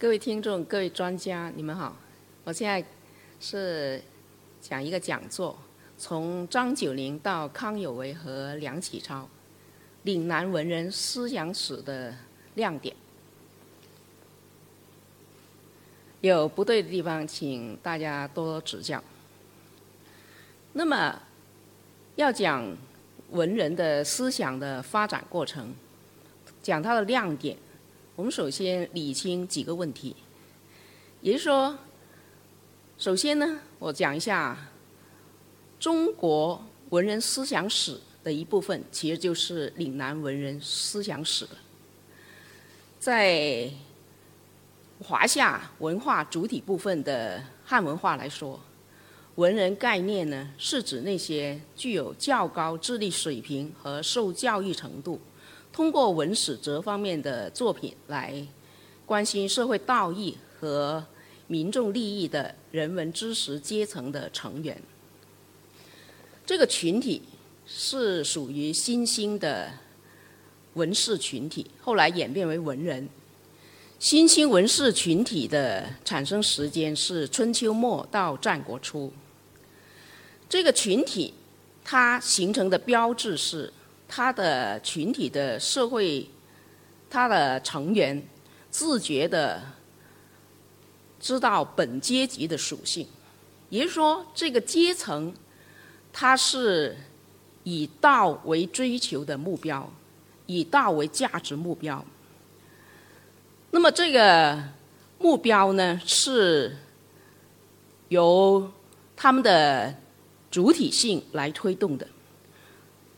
各位听众、各位专家，你们好。我现在是讲一个讲座，从张九龄到康有为和梁启超，岭南文人思想史的亮点。有不对的地方，请大家多多指教。那么，要讲文人的思想的发展过程，讲他的亮点。我们首先理清几个问题，也就是说，首先呢，我讲一下中国文人思想史的一部分，其实就是岭南文人思想史了。在华夏文化主体部分的汉文化来说，文人概念呢，是指那些具有较高智力水平和受教育程度。通过文史哲方面的作品来关心社会道义和民众利益的人文知识阶层的成员，这个群体是属于新兴的文士群体，后来演变为文人。新兴文士群体的产生时间是春秋末到战国初。这个群体它形成的标志是。他的群体的社会，他的成员自觉的知道本阶级的属性，也就是说，这个阶层它是以道为追求的目标，以道为价值目标。那么这个目标呢，是由他们的主体性来推动的。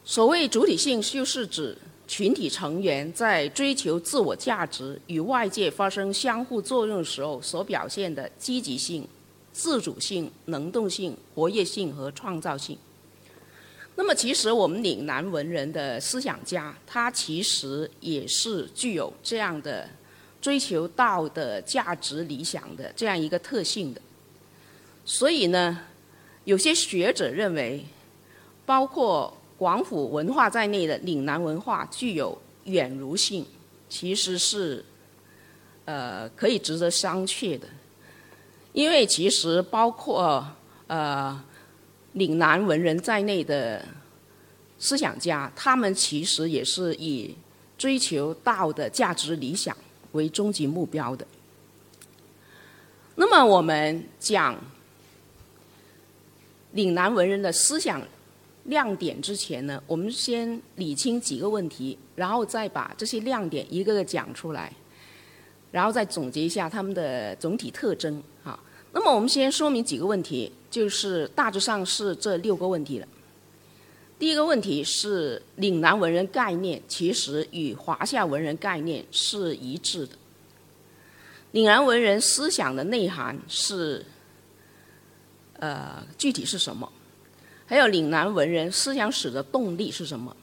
所谓主体性，就是指群体成员在追求自我价值与外界发生相互作用时候所表现的积极性、自主性、能动性、活跃性和创造性。那么，其实我们岭南文人的思想家，他其实也是具有这样的追求道的价值理想的这样一个特性的。所以呢，有些学者认为，包括。广府文化在内的岭南文化具有远儒性，其实是，呃，可以值得商榷的。因为其实包括呃岭南文人在内的思想家，他们其实也是以追求道的价值理想为终极目标的。那么我们讲岭南文人的思想。亮点之前呢，我们先理清几个问题，然后再把这些亮点一个个讲出来，然后再总结一下他们的总体特征啊。那么我们先说明几个问题，就是大致上是这六个问题了。第一个问题是岭南文人概念其实与华夏文人概念是一致的。岭南文人思想的内涵是，呃，具体是什么？还有岭南文人思想史的动力是什么？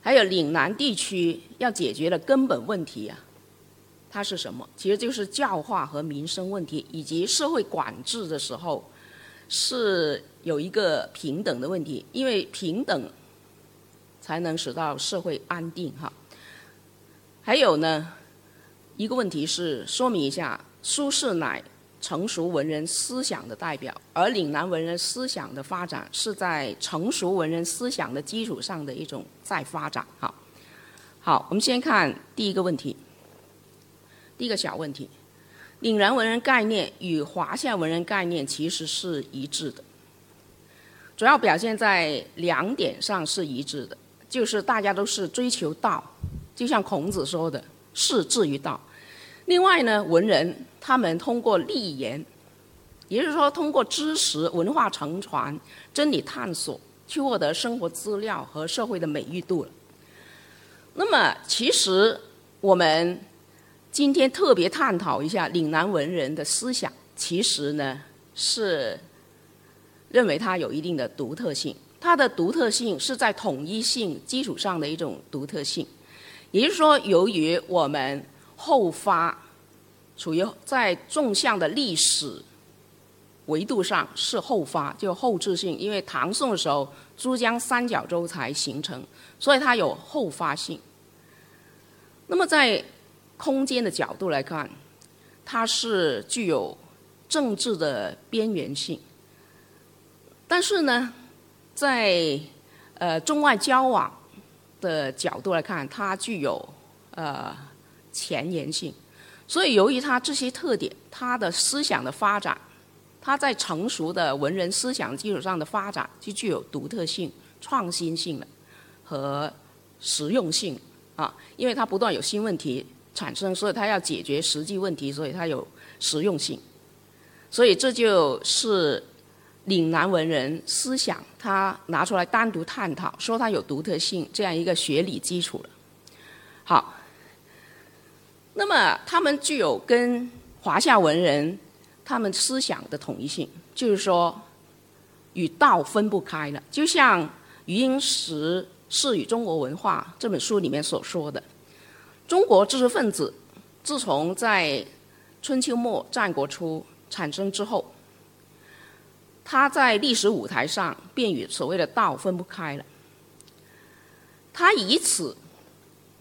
还有岭南地区要解决的根本问题啊，它是什么？其实就是教化和民生问题，以及社会管制的时候是有一个平等的问题，因为平等才能使到社会安定哈。还有呢，一个问题是说明一下，苏轼乃。成熟文人思想的代表，而岭南文人思想的发展是在成熟文人思想的基础上的一种再发展。好，好，我们先看第一个问题。第一个小问题，岭南文人概念与华夏文人概念其实是一致的，主要表现在两点上是一致的，就是大家都是追求道，就像孔子说的“士志于道”。另外呢，文人。他们通过立言，也就是说，通过知识、文化承传、真理探索，去获得生活资料和社会的美誉度了。那么，其实我们今天特别探讨一下岭南文人的思想，其实呢是认为它有一定的独特性。它的独特性是在统一性基础上的一种独特性，也就是说，由于我们后发。处于在纵向的历史维度上是后发，就后置性，因为唐宋的时候珠江三角洲才形成，所以它有后发性。那么在空间的角度来看，它是具有政治的边缘性，但是呢，在呃中外交往的角度来看，它具有呃前沿性。所以，由于他这些特点，他的思想的发展，他在成熟的文人思想基础上的发展，就具有独特性、创新性了和实用性啊。因为他不断有新问题产生，所以他要解决实际问题，所以他有实用性。所以这就是岭南文人思想，他拿出来单独探讨，说他有独特性这样一个学理基础了。好。那么，他们具有跟华夏文人他们思想的统一性，就是说，与道分不开了。就像余英时《是与中国文化》这本书里面所说的，中国知识分子自从在春秋末战国初产生之后，他在历史舞台上便与所谓的道分不开了。他以此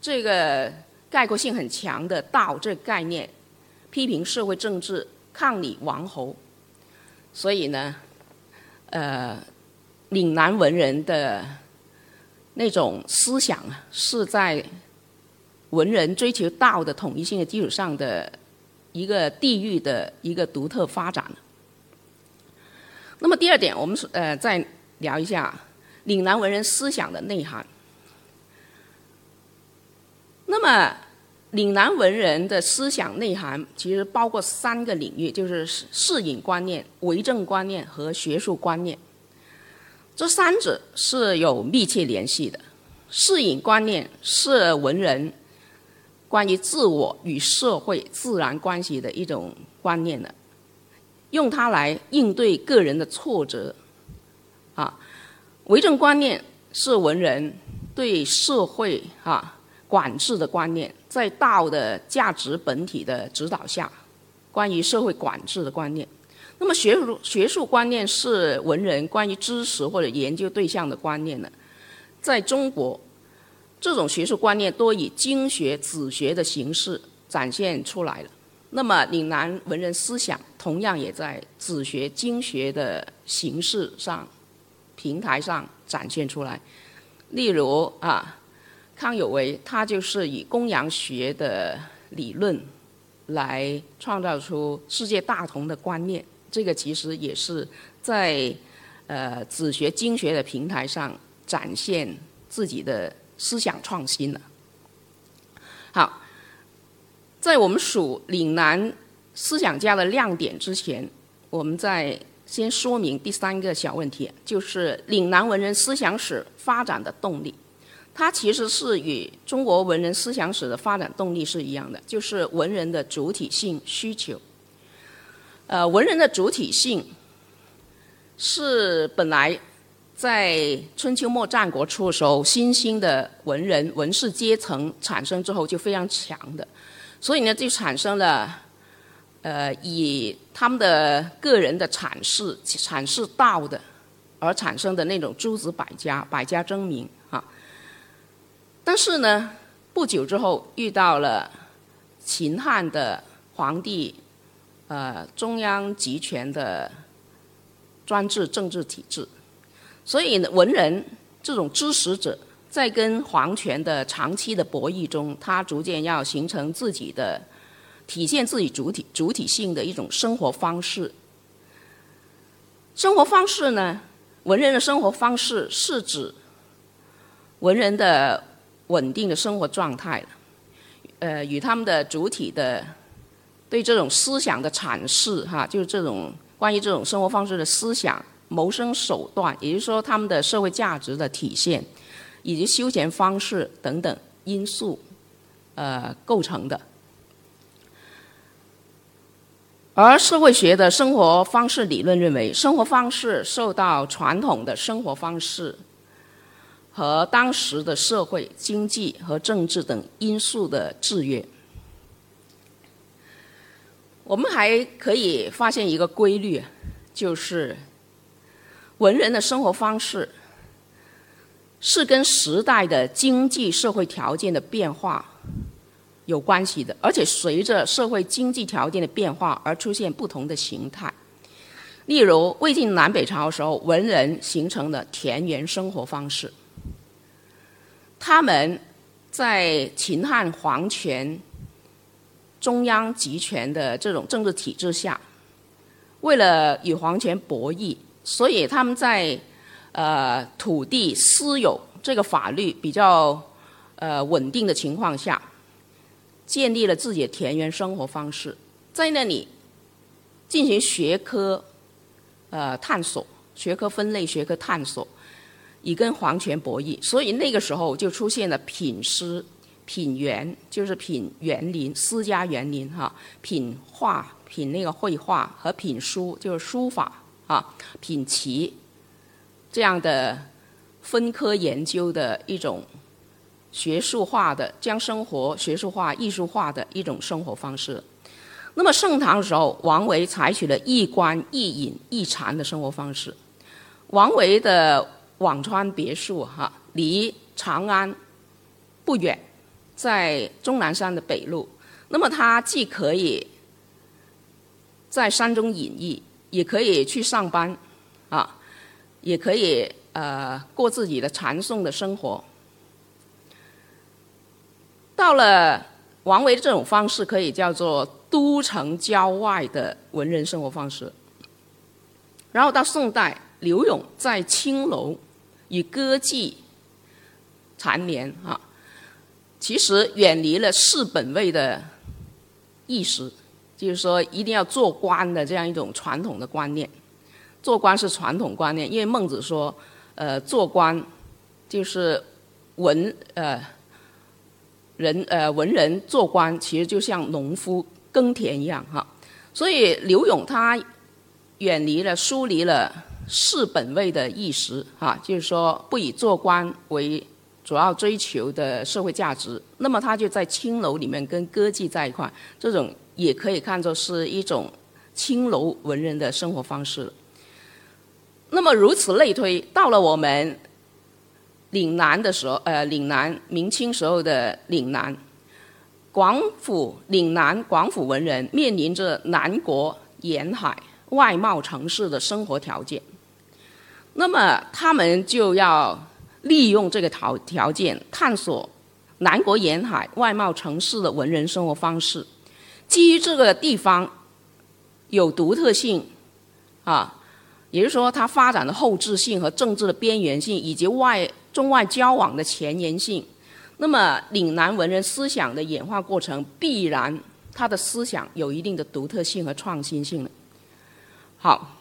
这个。概括性很强的“道”这个概念，批评社会政治，抗礼王侯，所以呢，呃，岭南文人的那种思想，是在文人追求道的统一性的基础上的一个地域的一个独特发展。那么第二点，我们呃再聊一下岭南文人思想的内涵。那么。岭南文人的思想内涵其实包括三个领域，就是适隐观念、为政观念和学术观念。这三者是有密切联系的。适隐观念是文人关于自我与社会自然关系的一种观念的，用它来应对个人的挫折。啊，为政观念是文人对社会啊管制的观念。在道的价值本体的指导下，关于社会管制的观念。那么学术学术观念是文人关于知识或者研究对象的观念呢？在中国，这种学术观念多以经学、子学的形式展现出来了。那么岭南文人思想同样也在子学、经学的形式上、平台上展现出来。例如啊。康有为，他就是以公羊学的理论来创造出世界大同的观念。这个其实也是在呃子学经学的平台上展现自己的思想创新了。好，在我们数岭南思想家的亮点之前，我们再先说明第三个小问题，就是岭南文人思想史发展的动力。它其实是与中国文人思想史的发展动力是一样的，就是文人的主体性需求。呃，文人的主体性是本来在春秋末战国初的时候，新兴的文人文士阶层产生之后就非常强的，所以呢，就产生了呃以他们的个人的阐释阐释道的而产生的那种诸子百家，百家争鸣。但是呢，不久之后遇到了秦汉的皇帝，呃，中央集权的专制政治体制，所以呢文人这种知识者在跟皇权的长期的博弈中，他逐渐要形成自己的体现自己主体主体性的一种生活方式。生活方式呢，文人的生活方式是指文人的。稳定的生活状态，呃，与他们的主体的对这种思想的阐释，哈，就是这种关于这种生活方式的思想、谋生手段，也就是说他们的社会价值的体现，以及休闲方式等等因素，呃，构成的。而社会学的生活方式理论认为，生活方式受到传统的生活方式。和当时的社会、经济和政治等因素的制约，我们还可以发现一个规律，就是文人的生活方式是跟时代的经济社会条件的变化有关系的，而且随着社会经济条件的变化而出现不同的形态。例如，魏晋南北朝时候，文人形成的田园生活方式，他们在秦汉皇权中央集权的这种政治体制下，为了与皇权博弈，所以他们在呃土地私有这个法律比较呃稳定的情况下，建立了自己的田园生活方式，在那里进行学科。呃，探索学科分类、学科探索，以跟皇权博弈，所以那个时候就出现了品诗、品园，就是品园林、私家园林哈；品画、品那个绘画和品书，就是书法啊；品棋这样的分科研究的一种学术化的，将生活学术化、艺术化的一种生活方式。那么盛唐的时候，王维采取了一官一隐一禅的生活方式。王维的辋川别墅哈，离长安不远，在终南山的北路。那么他既可以在山中隐逸，也可以去上班，啊，也可以呃过自己的禅诵的生活。到了王维这种方式，可以叫做。都城郊外的文人生活方式，然后到宋代，柳永在青楼与歌妓缠绵啊，其实远离了士本位的意识，就是说一定要做官的这样一种传统的观念。做官是传统观念，因为孟子说，呃，做官就是文呃人呃文人做官，其实就像农夫。耕田一样哈，所以刘永他远离了、疏离了士本位的意识哈，就是说不以做官为主要追求的社会价值。那么他就在青楼里面跟歌妓在一块，这种也可以看作是一种青楼文人的生活方式。那么如此类推，到了我们岭南的时候，呃，岭南明清时候的岭南。广府岭南广府文人面临着南国沿海外贸城市的生活条件，那么他们就要利用这个条条件，探索南国沿海外贸城市的文人生活方式。基于这个地方有独特性，啊，也就是说它发展的后置性和政治的边缘性，以及外中外交往的前沿性。那么，岭南文人思想的演化过程，必然他的思想有一定的独特性和创新性的。好，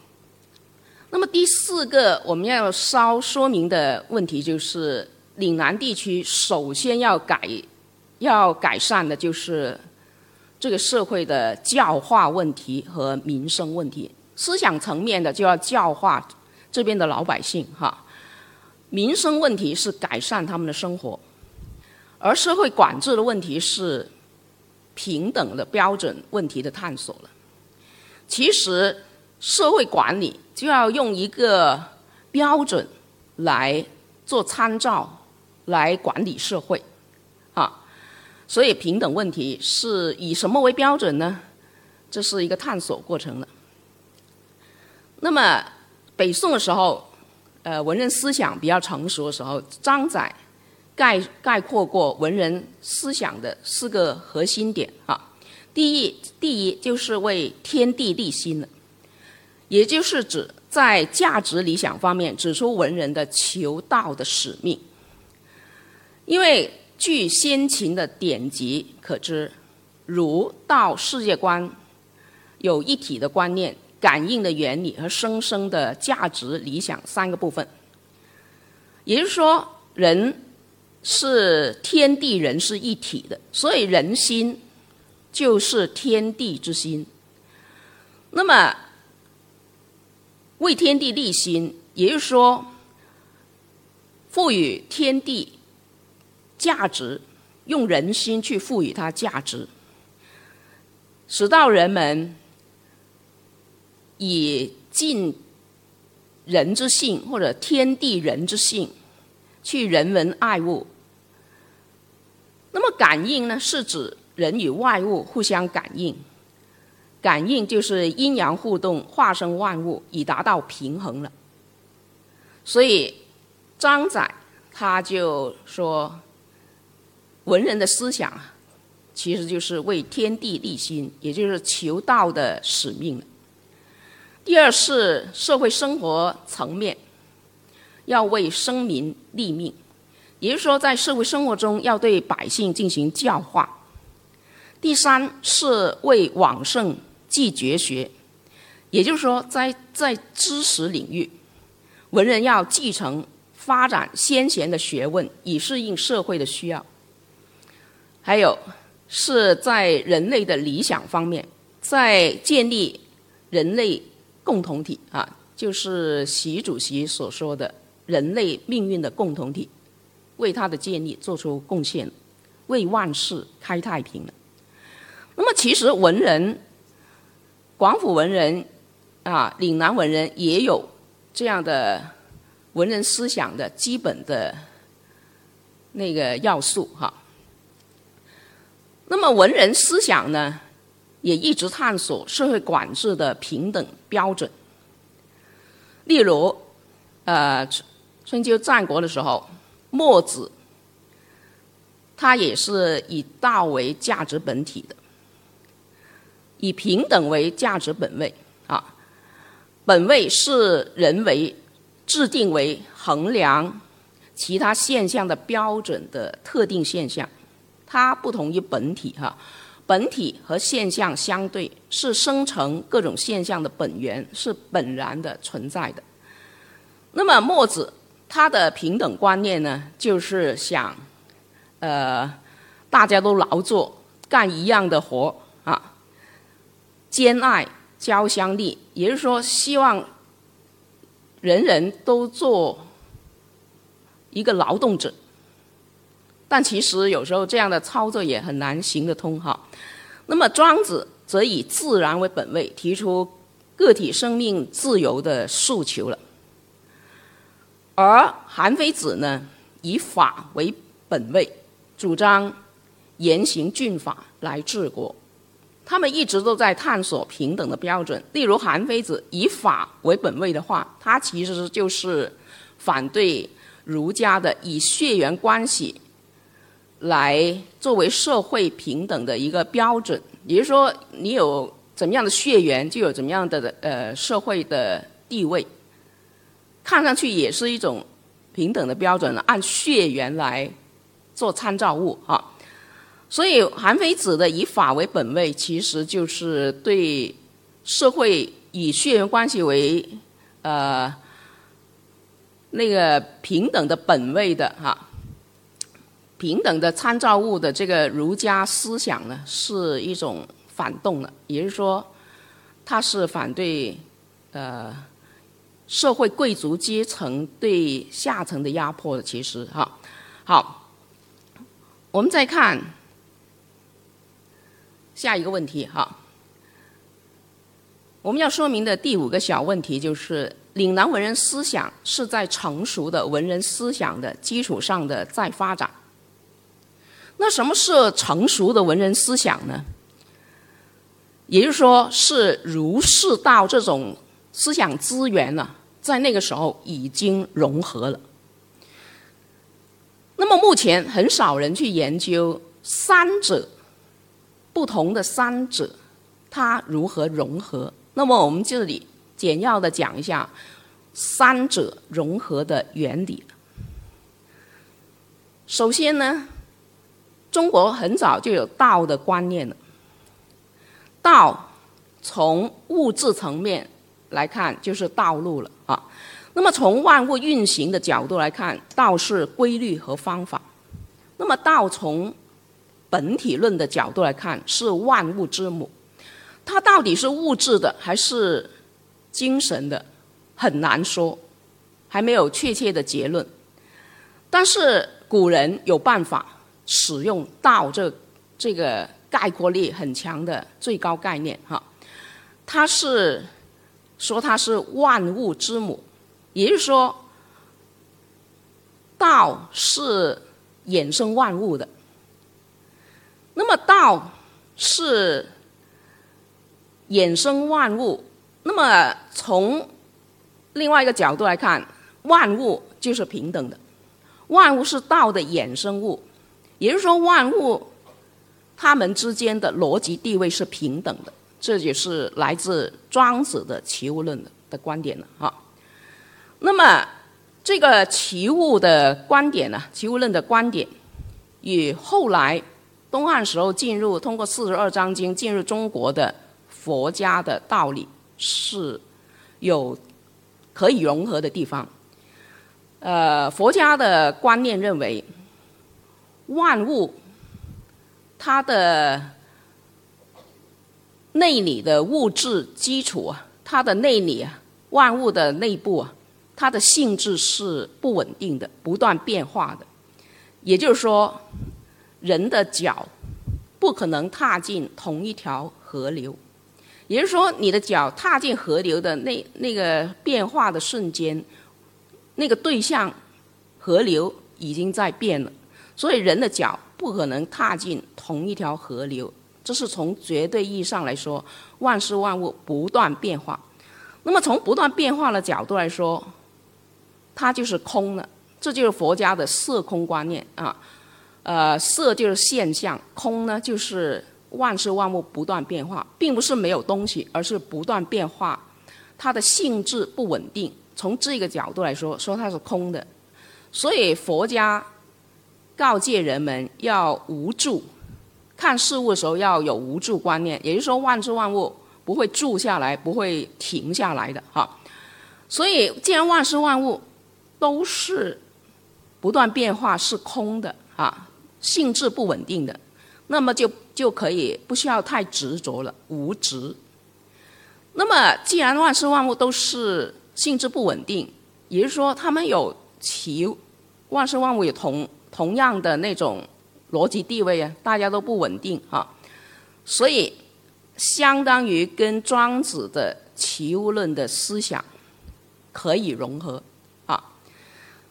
那么第四个我们要稍说明的问题就是，岭南地区首先要改要改善的就是这个社会的教化问题和民生问题。思想层面的就要教化这边的老百姓哈，民生问题是改善他们的生活。而社会管制的问题是平等的标准问题的探索了。其实社会管理就要用一个标准来做参照，来管理社会，啊，所以平等问题是以什么为标准呢？这是一个探索过程了。那么北宋的时候，呃，文人思想比较成熟的时候，张载。概概括过文人思想的四个核心点啊，第一，第一就是为天地立心了，也就是指在价值理想方面指出文人的求道的使命。因为据先秦的典籍可知，儒道世界观有一体的观念、感应的原理和生生的价值理想三个部分，也就是说人。是天地人是一体的，所以人心就是天地之心。那么为天地立心，也就是说赋予天地价值，用人心去赋予它价值，使到人们以尽人之性或者天地人之性去人文爱物。那么感应呢，是指人与外物互相感应，感应就是阴阳互动，化生万物，以达到平衡了。所以张载他就说，文人的思想其实就是为天地立心，也就是求道的使命。第二是社会生活层面，要为生民立命，也就是说在社会生活中要对百姓进行教化。第三是为往圣继绝学，也就是说，在在知识领域，文人要继承发展先贤的学问，以适应社会的需要。还有是在人类的理想方面，在建立人类共同体啊，就是习主席所说的人类命运的共同体，为他的建立做出贡献，为万世开太平了。那么，其实文人，广府文人，啊，岭南文人也有这样的文人思想的基本的那个要素哈。那么，文人思想呢，也一直探索社会管制的平等标准。例如，呃，春秋战国的时候，墨子，他也是以道为价值本体的。以平等为价值本位啊，本位是人为制定为衡量其他现象的标准的特定现象，它不同于本体哈。本体和现象相对，是生成各种现象的本源，是本然的存在的。那么墨子他的平等观念呢，就是想，呃，大家都劳作，干一样的活。兼爱交相利，也就是说，希望人人都做一个劳动者。但其实有时候这样的操作也很难行得通哈。那么庄子则以自然为本位，提出个体生命自由的诉求了。而韩非子呢，以法为本位，主张严刑峻法来治国。他们一直都在探索平等的标准。例如，韩非子以法为本位的话，他其实就是反对儒家的以血缘关系来作为社会平等的一个标准。也就是说，你有怎么样的血缘，就有怎么样的呃社会的地位。看上去也是一种平等的标准，按血缘来做参照物啊。所以，韩非子的以法为本位，其实就是对社会以血缘关系为呃那个平等的本位的哈，平等的参照物的这个儒家思想呢，是一种反动的，也就是说，他是反对呃社会贵族阶层对下层的压迫的。其实哈，好，我们再看。下一个问题哈，我们要说明的第五个小问题就是，岭南文人思想是在成熟的文人思想的基础上的再发展。那什么是成熟的文人思想呢？也就是说，是儒释道这种思想资源呢，在那个时候已经融合了。那么目前很少人去研究三者。不同的三者，它如何融合？那么我们这里简要的讲一下三者融合的原理。首先呢，中国很早就有道的观念了。道从物质层面来看，就是道路了啊。那么从万物运行的角度来看，道是规律和方法。那么道从本体论的角度来看，是万物之母。它到底是物质的还是精神的，很难说，还没有确切的结论。但是古人有办法使用“道”这这个概括力很强的最高概念，哈，它是说它是万物之母，也就是说，道是衍生万物的。那么道是衍生万物，那么从另外一个角度来看，万物就是平等的，万物是道的衍生物，也就是说万物它们之间的逻辑地位是平等的，这就是来自庄子的齐物论的的观点了哈。那么这个齐物的观点呢，齐物论的观点与后来东汉时候进入通过四十二章经进入中国的佛家的道理是有可以融合的地方。呃，佛家的观念认为，万物它的内里的物质基础啊，它的内里啊，万物的内部啊。它的性质是不稳定的，不断变化的。也就是说，人的脚不可能踏进同一条河流。也就是说，你的脚踏进河流的那那个变化的瞬间，那个对象河流已经在变了。所以，人的脚不可能踏进同一条河流。这是从绝对意义上来说，万事万物不断变化。那么，从不断变化的角度来说，它就是空的，这就是佛家的色空观念啊。呃，色就是现象，空呢就是万事万物不断变化，并不是没有东西，而是不断变化，它的性质不稳定。从这个角度来说，说它是空的。所以佛家告诫人们要无住，看事物的时候要有无住观念，也就是说万事万物不会住下来，不会停下来的哈。所以既然万事万物，都是不断变化，是空的啊，性质不稳定的，那么就就可以不需要太执着了，无执。那么既然万事万物都是性质不稳定，也就是说他们有其万事万物有同同样的那种逻辑地位啊，大家都不稳定啊，所以相当于跟庄子的齐物论的思想可以融合啊。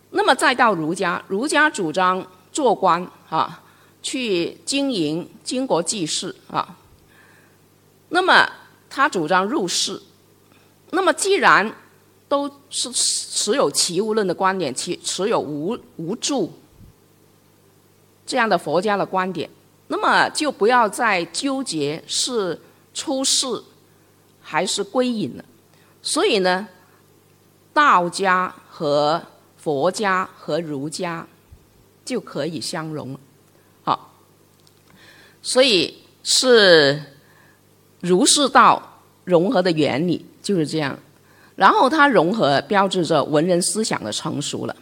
那么再到儒家，儒家主张做官啊，去经营经国济世啊。那么他主张入世。那么既然都是持有齐物论的观点，持持有无无助这样的佛家的观点，那么就不要再纠结是出世还是归隐了。所以呢，道家和佛家和儒家就可以相融，好，所以是儒释道融合的原理就是这样。然后它融合标志着文人思想的成熟了。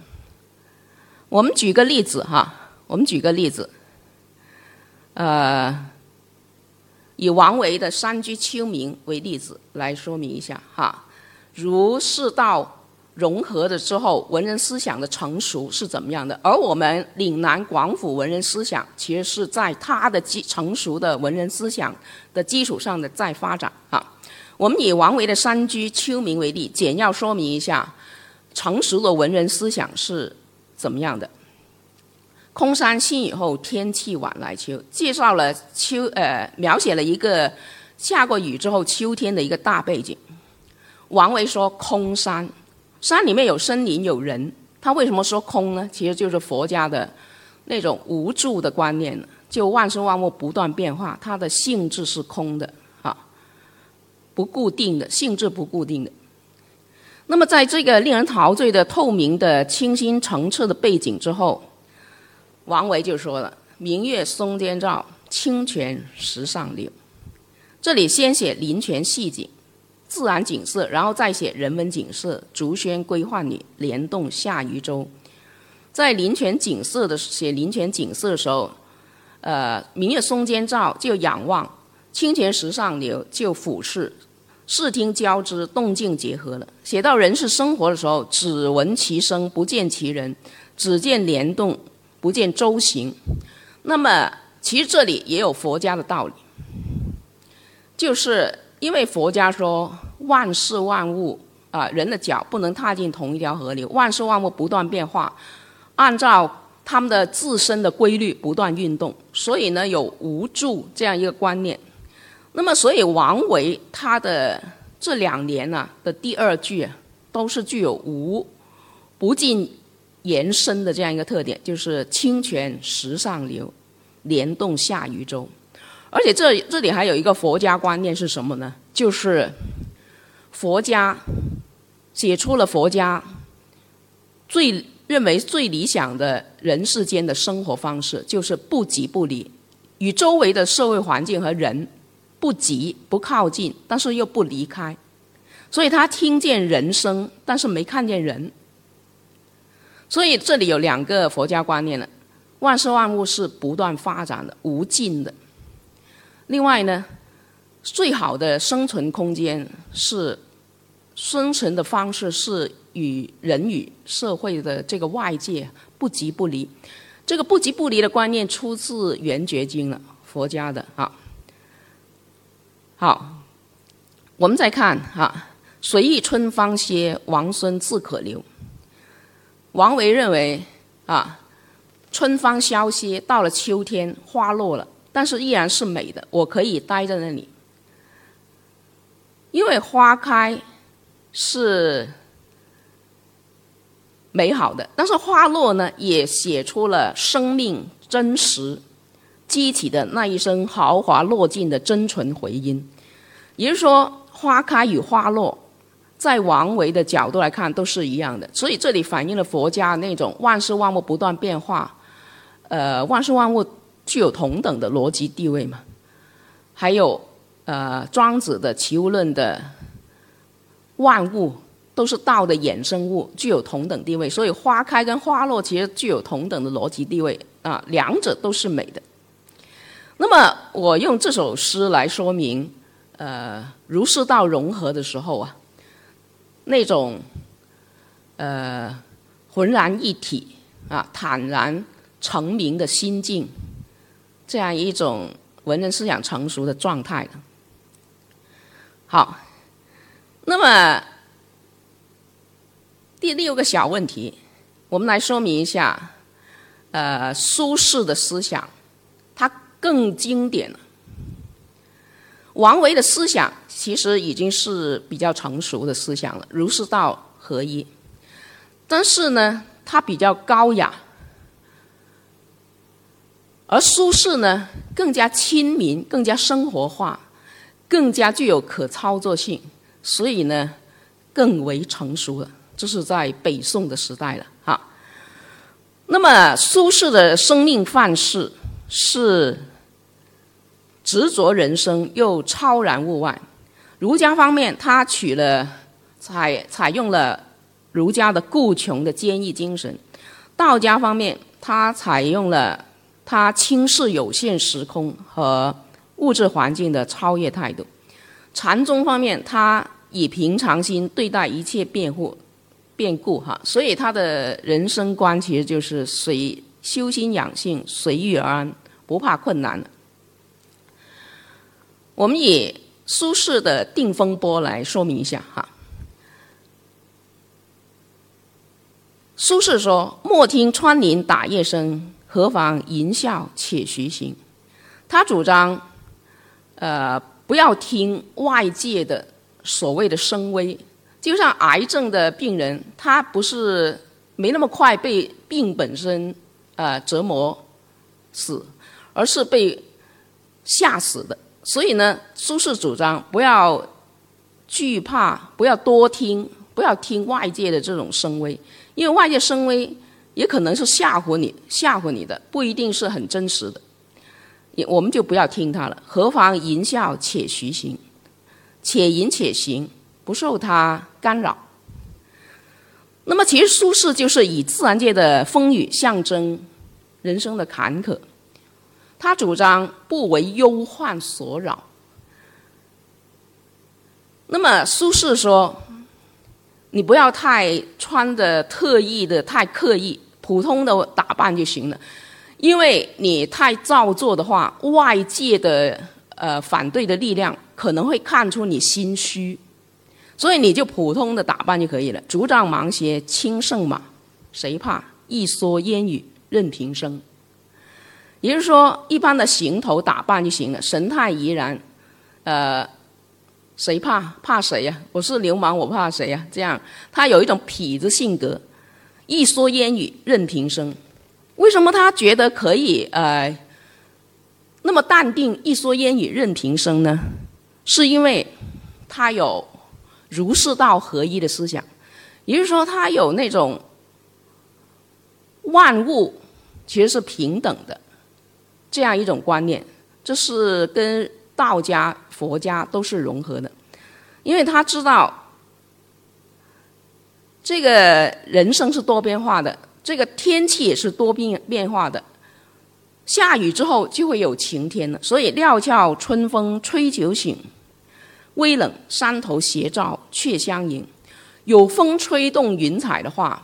我们举个例子哈，我们举个例子，呃，以王维的《山居秋暝》为例子来说明一下哈，儒释道。融合了之后，文人思想的成熟是怎么样的？而我们岭南广府文人思想，其实是在它的基成熟的文人思想的基础上的再发展啊。我们以王维的《山居秋暝》为例，简要说明一下成熟的文人思想是怎么样的。空山新雨后，天气晚来秋，介绍了秋呃，描写了一个下过雨之后秋天的一个大背景。王维说：“空山。”山里面有森林有人，他为什么说空呢？其实就是佛家的那种无助的观念就万事万物不断变化，它的性质是空的啊，不固定的性质不固定的。那么在这个令人陶醉的透明的清新澄澈的背景之后，王维就说了：“明月松间照，清泉石上流。”这里先写林泉细景。自然景色，然后再写人文景色。竹喧归浣女，莲动下渔舟。在林泉景色的写林泉景色的时候，呃，明月松间照就仰望，清泉石上流就俯视，视听交织，动静结合了。写到人世生活的时候，只闻其声，不见其人，只见莲动，不见舟行。那么，其实这里也有佛家的道理，就是。因为佛家说万事万物啊，人的脚不能踏进同一条河流，万事万物不断变化，按照他们的自身的规律不断运动，所以呢有无助这样一个观念。那么，所以王维他的这两年呢的第二句都是具有无不尽延伸的这样一个特点，就是清泉石上流，莲动下渔舟。而且这这里还有一个佛家观念是什么呢？就是佛家写出了佛家最认为最理想的人世间的生活方式，就是不急不离，与周围的社会环境和人不急不靠近，但是又不离开。所以他听见人声，但是没看见人。所以这里有两个佛家观念了：万事万物是不断发展的、无尽的。另外呢，最好的生存空间是生存的方式是与人与社会的这个外界不即不离。这个不即不离的观念出自《圆觉经》了，佛家的啊。好，我们再看啊，“随意春芳歇，王孙自可留。”王维认为啊，春芳消歇，到了秋天，花落了。但是依然是美的，我可以待在那里，因为花开是美好的，但是花落呢，也写出了生命真实激起的那一声豪华落尽的真纯回音。也就是说，花开与花落，在王维的角度来看都是一样的，所以这里反映了佛家那种万事万物不断变化，呃，万事万物。具有同等的逻辑地位嘛？还有，呃，庄子的齐物论的万物都是道的衍生物，具有同等地位。所以花开跟花落其实具有同等的逻辑地位啊，两者都是美的。那么我用这首诗来说明，呃，儒释道融合的时候啊，那种呃浑然一体啊，坦然成名的心境。这样一种文人思想成熟的状态好，那么第六个小问题，我们来说明一下。呃，苏轼的思想，他更经典了。王维的思想其实已经是比较成熟的思想了，儒释道合一。但是呢，他比较高雅。而苏轼呢，更加亲民，更加生活化，更加具有可操作性，所以呢，更为成熟了。这是在北宋的时代了，哈。那么苏轼的生命范式是执着人生又超然物外。儒家方面，他取了采采用了儒家的固穷的坚毅精神；道家方面，他采用了。他轻视有限时空和物质环境的超越态度。禅宗方面，他以平常心对待一切变故，变故哈，所以他的人生观其实就是随修心养性，随遇而安，不怕困难。我们以苏轼的《定风波》来说明一下哈。苏轼说：“莫听穿林打叶声。”何妨吟啸且徐行？他主张，呃，不要听外界的所谓的声威。就像癌症的病人，他不是没那么快被病本身呃折磨死，而是被吓死的。所以呢，苏轼主张不要惧怕，不要多听，不要听外界的这种声威，因为外界声威。也可能是吓唬你、吓唬你的，不一定是很真实的。也我们就不要听他了。何妨吟啸且徐行，且吟且行，不受他干扰。那么，其实苏轼就是以自然界的风雨象征人生的坎坷。他主张不为忧患所扰。那么，苏轼说。你不要太穿的特意的太刻意，普通的打扮就行了。因为你太造作的话，外界的呃反对的力量可能会看出你心虚，所以你就普通的打扮就可以了。竹杖芒鞋轻胜马，谁怕？一蓑烟雨任平生。也就是说，一般的行头打扮就行了，神态怡然，呃，谁怕怕谁呀？我是流氓，我怕谁呀？这样，他有一种痞子性格，一蓑烟雨任平生。为什么他觉得可以呃那么淡定，一蓑烟雨任平生呢？是因为他有儒释道合一的思想，也就是说，他有那种万物其实是平等的。这样一种观念，这是跟道家、佛家都是融合的，因为他知道这个人生是多变化的，这个天气也是多变变化的，下雨之后就会有晴天了，所以料峭春风吹酒醒，微冷山头斜照却相迎，有风吹动云彩的话，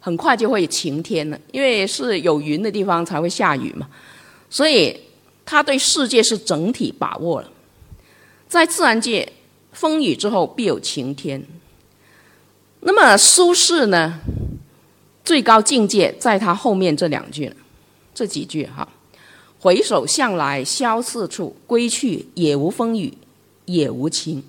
很快就会晴天了，因为是有云的地方才会下雨嘛。所以，他对世界是整体把握了。在自然界，风雨之后必有晴天。那么苏轼呢？最高境界在他后面这两句，这几句哈：“回首向来萧瑟处，归去，也无风雨也无晴。”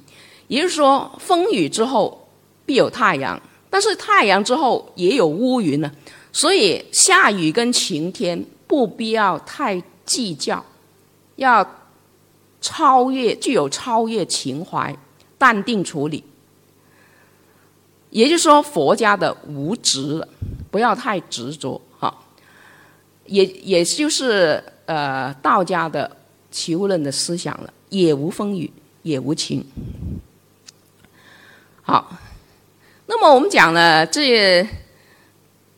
也就是说，风雨之后必有太阳，但是太阳之后也有乌云呢。所以，下雨跟晴天不必要太。计较，要超越，具有超越情怀，淡定处理。也就是说，佛家的无执了，不要太执着，哈。也也就是呃，道家的齐物论的思想了，也无风雨，也无晴。好，那么我们讲了这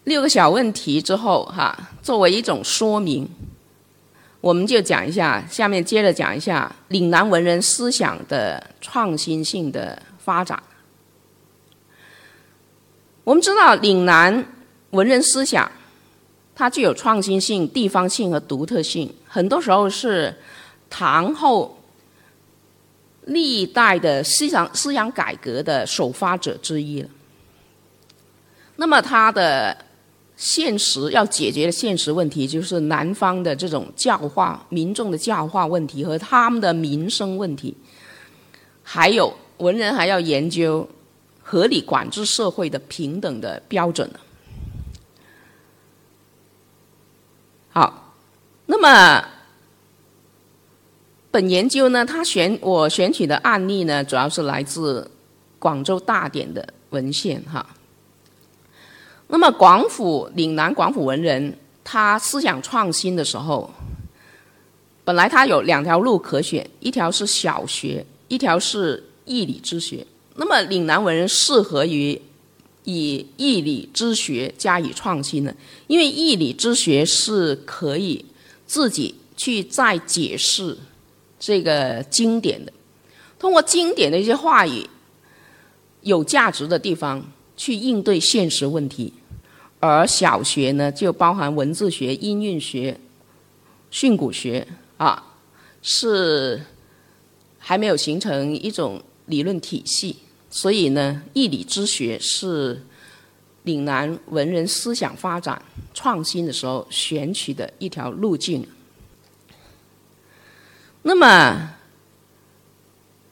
六个小问题之后，哈，作为一种说明。我们就讲一下，下面接着讲一下岭南文人思想的创新性的发展。我们知道岭南文人思想，它具有创新性、地方性和独特性，很多时候是唐后历代的思想思想改革的首发者之一了。那么它的现实要解决的现实问题，就是南方的这种教化、民众的教化问题和他们的民生问题，还有文人还要研究合理管制社会的平等的标准。好，那么本研究呢，他选我选取的案例呢，主要是来自广州大典的文献哈。那么，广府岭南广府文人，他思想创新的时候，本来他有两条路可选，一条是小学，一条是义理之学。那么，岭南文人适合于以义理之学加以创新的，因为义理之学是可以自己去再解释这个经典的，通过经典的一些话语，有价值的地方。去应对现实问题，而小学呢，就包含文字学、音韵学、训诂学啊，是还没有形成一种理论体系，所以呢，义理之学是岭南文人思想发展创新的时候选取的一条路径。那么，